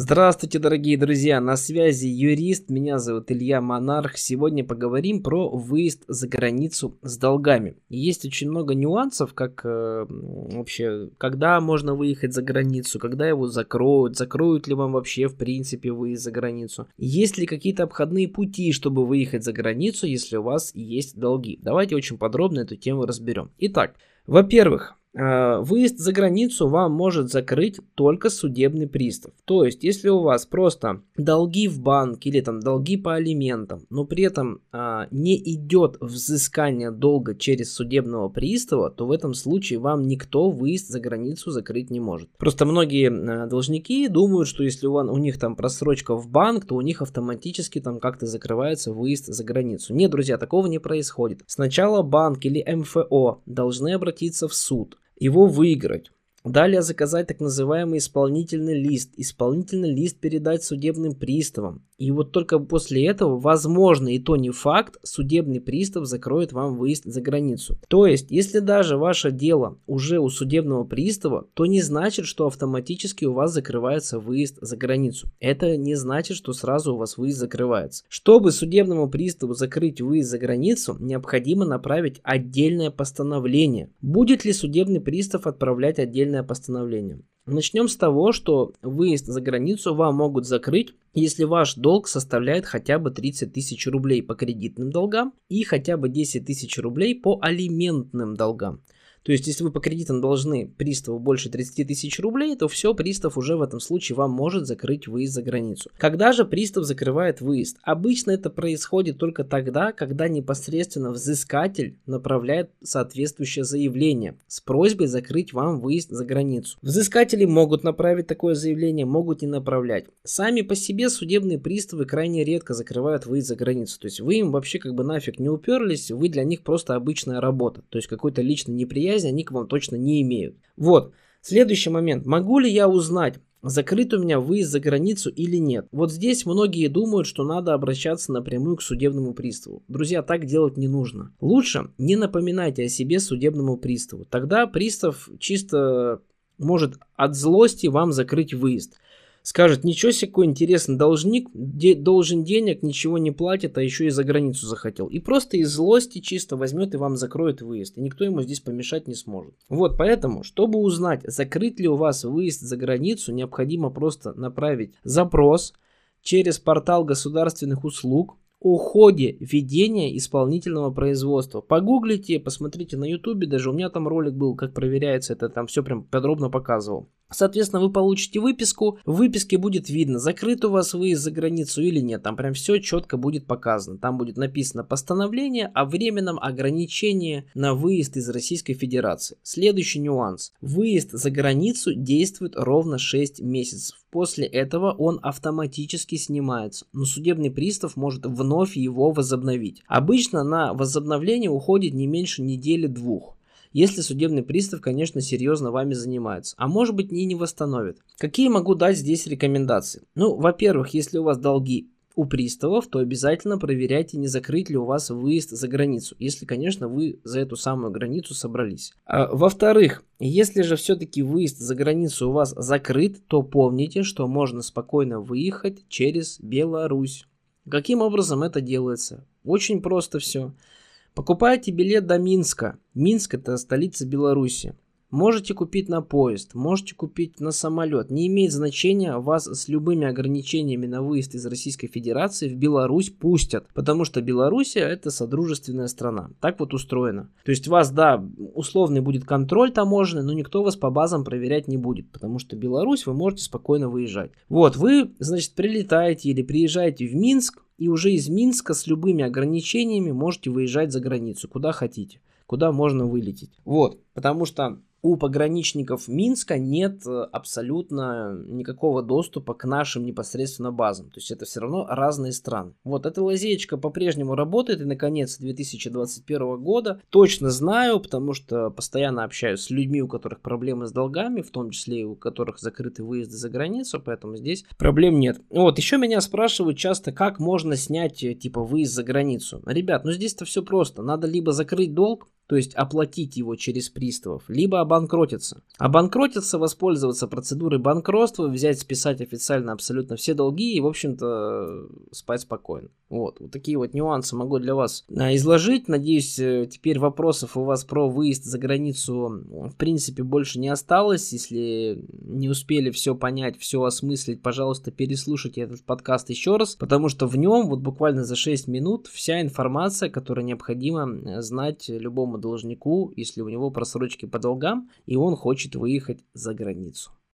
Здравствуйте, дорогие друзья! На связи юрист, меня зовут Илья Монарх. Сегодня поговорим про выезд за границу с долгами. Есть очень много нюансов, как э, вообще, когда можно выехать за границу, когда его закроют, закроют ли вам вообще в принципе выезд за границу. Есть ли какие-то обходные пути, чтобы выехать за границу, если у вас есть долги. Давайте очень подробно эту тему разберем. Итак, во-первых, выезд за границу вам может закрыть только судебный пристав. То есть, если у вас просто долги в банк или там долги по алиментам, но при этом а, не идет взыскание долга через судебного пристава, то в этом случае вам никто выезд за границу закрыть не может. Просто многие а, должники думают, что если у, у них там просрочка в банк, то у них автоматически там как-то закрывается выезд за границу. Нет, друзья, такого не происходит. Сначала банк или МФО должны обратиться в суд его выиграть. Далее заказать так называемый исполнительный лист. Исполнительный лист передать судебным приставам. И вот только после этого, возможно, и то не факт, судебный пристав закроет вам выезд за границу. То есть, если даже ваше дело уже у судебного пристава, то не значит, что автоматически у вас закрывается выезд за границу. Это не значит, что сразу у вас выезд закрывается. Чтобы судебному приставу закрыть выезд за границу, необходимо направить отдельное постановление. Будет ли судебный пристав отправлять отдельное постановление? Начнем с того, что выезд за границу вам могут закрыть, если ваш долг составляет хотя бы 30 тысяч рублей по кредитным долгам и хотя бы 10 тысяч рублей по алиментным долгам. То есть, если вы по кредитам должны приставу больше 30 тысяч рублей, то все, пристав уже в этом случае вам может закрыть выезд за границу. Когда же пристав закрывает выезд? Обычно это происходит только тогда, когда непосредственно взыскатель направляет соответствующее заявление с просьбой закрыть вам выезд за границу. Взыскатели могут направить такое заявление, могут не направлять. Сами по себе судебные приставы крайне редко закрывают выезд за границу. То есть вы им вообще как бы нафиг не уперлись, вы для них просто обычная работа. То есть какой-то личный неприятель связи они к вам точно не имеют. Вот. Следующий момент. Могу ли я узнать, закрыт у меня выезд за границу или нет. Вот здесь многие думают, что надо обращаться напрямую к судебному приставу. Друзья, так делать не нужно. Лучше не напоминайте о себе судебному приставу. Тогда пристав чисто может от злости вам закрыть выезд скажет, ничего себе, какой интересный должник, де, должен денег, ничего не платит, а еще и за границу захотел. И просто из злости чисто возьмет и вам закроет выезд. И никто ему здесь помешать не сможет. Вот, поэтому, чтобы узнать, закрыт ли у вас выезд за границу, необходимо просто направить запрос через портал государственных услуг о ходе ведения исполнительного производства. Погуглите, посмотрите на ютубе, даже у меня там ролик был, как проверяется это, там все прям подробно показывал. Соответственно, вы получите выписку. В выписке будет видно, закрыт у вас выезд за границу или нет. Там прям все четко будет показано. Там будет написано постановление о временном ограничении на выезд из Российской Федерации. Следующий нюанс. Выезд за границу действует ровно 6 месяцев. После этого он автоматически снимается, но судебный пристав может вновь его возобновить. Обычно на возобновление уходит не меньше недели-двух если судебный пристав, конечно, серьезно вами занимается. А может быть и не восстановит. Какие могу дать здесь рекомендации? Ну, во-первых, если у вас долги у приставов, то обязательно проверяйте, не закрыть ли у вас выезд за границу, если, конечно, вы за эту самую границу собрались. А, во-вторых, если же все-таки выезд за границу у вас закрыт, то помните, что можно спокойно выехать через Беларусь. Каким образом это делается? Очень просто все. Покупайте билет до Минска. Минск это столица Беларуси. Можете купить на поезд, можете купить на самолет. Не имеет значения, вас с любыми ограничениями на выезд из Российской Федерации в Беларусь пустят. Потому что Белоруссия это содружественная страна. Так вот устроено. То есть вас, да, условный будет контроль таможенный, но никто вас по базам проверять не будет. Потому что Беларусь вы можете спокойно выезжать. Вот, вы, значит, прилетаете или приезжаете в Минск, и уже из Минска с любыми ограничениями можете выезжать за границу, куда хотите, куда можно вылететь. Вот, потому что у пограничников Минска нет э, абсолютно никакого доступа к нашим непосредственно базам. То есть это все равно разные страны. Вот эта лазеечка по-прежнему работает и наконец 2021 года. Точно знаю, потому что постоянно общаюсь с людьми, у которых проблемы с долгами, в том числе и у которых закрыты выезды за границу, поэтому здесь проблем нет. Вот, еще меня спрашивают часто, как можно снять э, типа выезд за границу. Ребят, ну здесь-то все просто. Надо либо закрыть долг, то есть оплатить его через приставов, либо обанкротиться. Обанкротиться, воспользоваться процедурой банкротства, взять, списать официально абсолютно все долги и, в общем-то, спать спокойно. Вот, вот такие вот нюансы могу для вас а, изложить. Надеюсь, э, теперь вопросов у вас про выезд за границу в принципе больше не осталось. Если не успели все понять, все осмыслить, пожалуйста, переслушайте этот подкаст еще раз, потому что в нем вот буквально за 6 минут вся информация, которая необходима э, знать любому должнику, если у него просрочки по долгам, и он хочет выехать за границу.